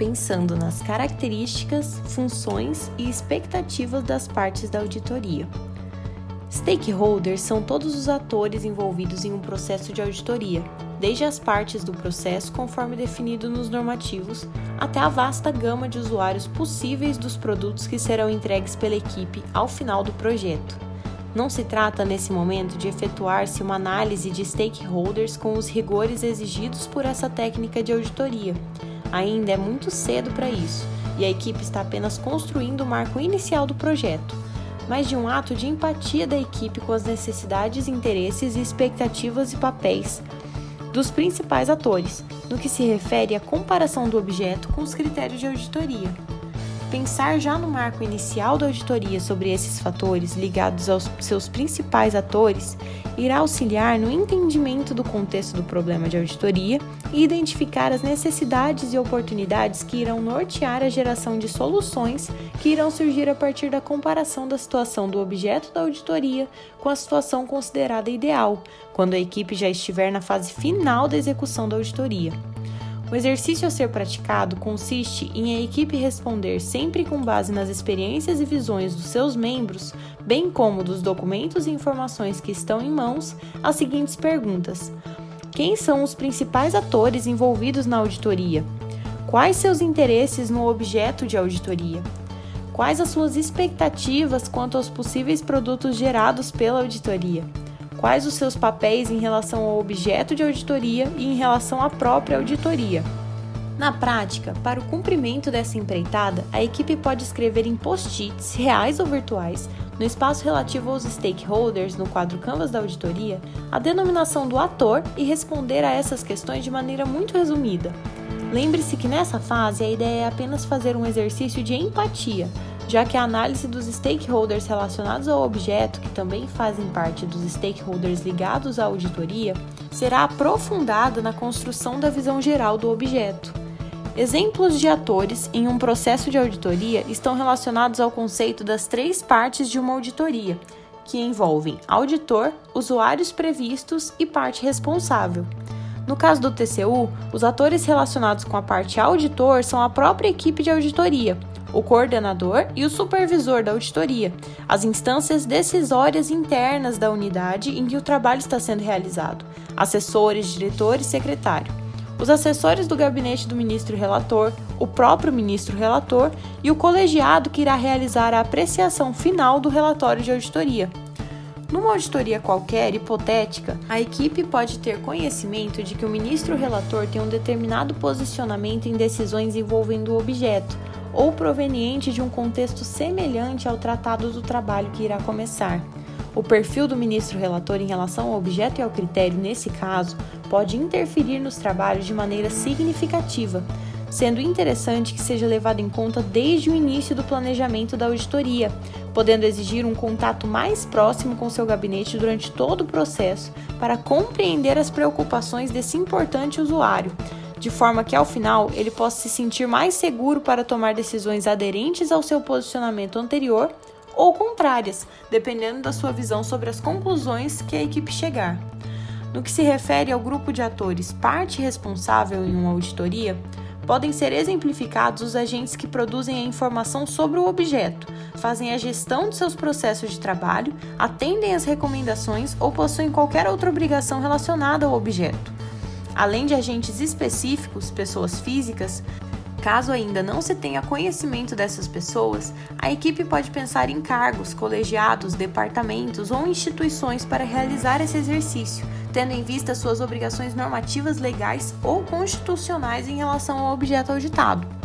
pensando nas características, funções e expectativas das partes da auditoria. Stakeholders são todos os atores envolvidos em um processo de auditoria, desde as partes do processo conforme definido nos normativos, até a vasta gama de usuários possíveis dos produtos que serão entregues pela equipe ao final do projeto. Não se trata, nesse momento, de efetuar-se uma análise de stakeholders com os rigores exigidos por essa técnica de auditoria. Ainda é muito cedo para isso, e a equipe está apenas construindo o marco inicial do projeto mas de um ato de empatia da equipe com as necessidades, interesses expectativas e papéis dos principais atores, no que se refere à comparação do objeto com os critérios de auditoria. Pensar já no marco inicial da auditoria sobre esses fatores ligados aos seus principais atores irá auxiliar no entendimento do contexto do problema de auditoria e identificar as necessidades e oportunidades que irão nortear a geração de soluções que irão surgir a partir da comparação da situação do objeto da auditoria com a situação considerada ideal, quando a equipe já estiver na fase final da execução da auditoria. O exercício a ser praticado consiste em a equipe responder sempre com base nas experiências e visões dos seus membros, bem como dos documentos e informações que estão em mãos, as seguintes perguntas: Quem são os principais atores envolvidos na auditoria? Quais seus interesses no objeto de auditoria? Quais as suas expectativas quanto aos possíveis produtos gerados pela auditoria? Quais os seus papéis em relação ao objeto de auditoria e em relação à própria auditoria. Na prática, para o cumprimento dessa empreitada, a equipe pode escrever em post-its, reais ou virtuais, no espaço relativo aos stakeholders no quadro Canvas da auditoria, a denominação do ator e responder a essas questões de maneira muito resumida. Lembre-se que nessa fase a ideia é apenas fazer um exercício de empatia, já que a análise dos stakeholders relacionados ao objeto, que também fazem parte dos stakeholders ligados à auditoria, será aprofundada na construção da visão geral do objeto. Exemplos de atores em um processo de auditoria estão relacionados ao conceito das três partes de uma auditoria, que envolvem auditor, usuários previstos e parte responsável. No caso do TCU, os atores relacionados com a parte auditor são a própria equipe de auditoria, o coordenador e o supervisor da auditoria, as instâncias decisórias internas da unidade em que o trabalho está sendo realizado, assessores, diretor e secretário, os assessores do gabinete do ministro relator, o próprio ministro relator e o colegiado que irá realizar a apreciação final do relatório de auditoria. Numa auditoria qualquer, hipotética, a equipe pode ter conhecimento de que o ministro relator tem um determinado posicionamento em decisões envolvendo o objeto, ou proveniente de um contexto semelhante ao tratado do trabalho que irá começar. O perfil do ministro relator em relação ao objeto e ao critério, nesse caso, pode interferir nos trabalhos de maneira significativa, sendo interessante que seja levado em conta desde o início do planejamento da auditoria, podendo exigir um contato mais próximo com seu gabinete durante todo o processo para compreender as preocupações desse importante usuário de forma que ao final ele possa se sentir mais seguro para tomar decisões aderentes ao seu posicionamento anterior ou contrárias, dependendo da sua visão sobre as conclusões que a equipe chegar. No que se refere ao grupo de atores parte responsável em uma auditoria, podem ser exemplificados os agentes que produzem a informação sobre o objeto, fazem a gestão de seus processos de trabalho, atendem às recomendações ou possuem qualquer outra obrigação relacionada ao objeto. Além de agentes específicos, pessoas físicas, Caso ainda não se tenha conhecimento dessas pessoas, a equipe pode pensar em cargos, colegiados, departamentos ou instituições para realizar esse exercício, tendo em vista suas obrigações normativas legais ou constitucionais em relação ao objeto auditado.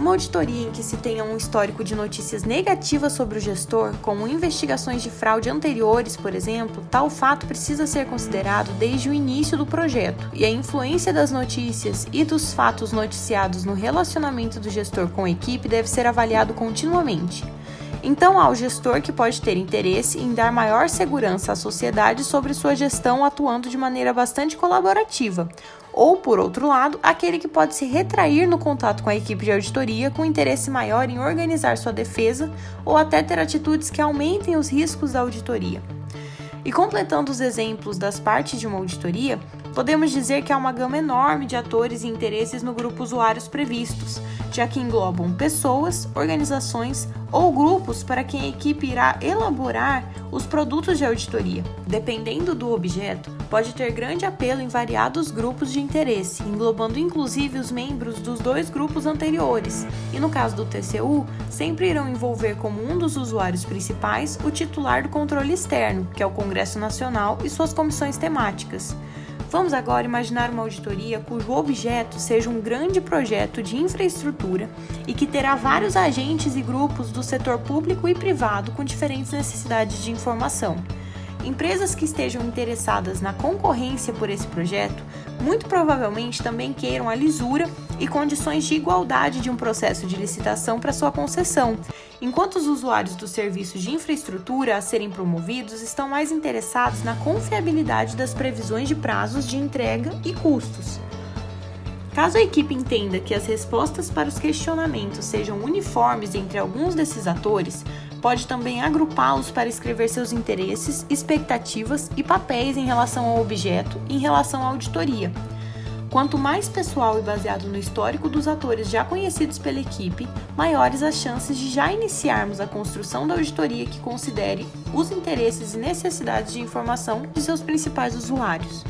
Numa auditoria em que se tenha um histórico de notícias negativas sobre o gestor, como investigações de fraude anteriores, por exemplo, tal fato precisa ser considerado desde o início do projeto, e a influência das notícias e dos fatos noticiados no relacionamento do gestor com a equipe deve ser avaliado continuamente. Então há o gestor que pode ter interesse em dar maior segurança à sociedade sobre sua gestão atuando de maneira bastante colaborativa, ou, por outro lado, aquele que pode se retrair no contato com a equipe de auditoria com interesse maior em organizar sua defesa ou até ter atitudes que aumentem os riscos da auditoria. E completando os exemplos das partes de uma auditoria, podemos dizer que há uma gama enorme de atores e interesses no grupo usuários previstos, já que englobam pessoas, organizações ou grupos para quem a equipe irá elaborar os produtos de auditoria. Dependendo do objeto, pode ter grande apelo em variados grupos de interesse, englobando inclusive os membros dos dois grupos anteriores, e no caso do TCU, sempre irão envolver como um dos usuários principais o titular do controle externo, que é o Congresso Nacional e suas comissões temáticas. Vamos agora imaginar uma auditoria cujo objeto seja um grande projeto de infraestrutura e que terá vários agentes e grupos do setor público e privado com diferentes necessidades de informação. Empresas que estejam interessadas na concorrência por esse projeto muito provavelmente também queiram a lisura e condições de igualdade de um processo de licitação para sua concessão, enquanto os usuários dos serviços de infraestrutura a serem promovidos estão mais interessados na confiabilidade das previsões de prazos de entrega e custos. Caso a equipe entenda que as respostas para os questionamentos sejam uniformes entre alguns desses atores, pode também agrupá-los para escrever seus interesses, expectativas e papéis em relação ao objeto em relação à auditoria. Quanto mais pessoal e baseado no histórico dos atores já conhecidos pela equipe, maiores as chances de já iniciarmos a construção da auditoria que considere os interesses e necessidades de informação de seus principais usuários.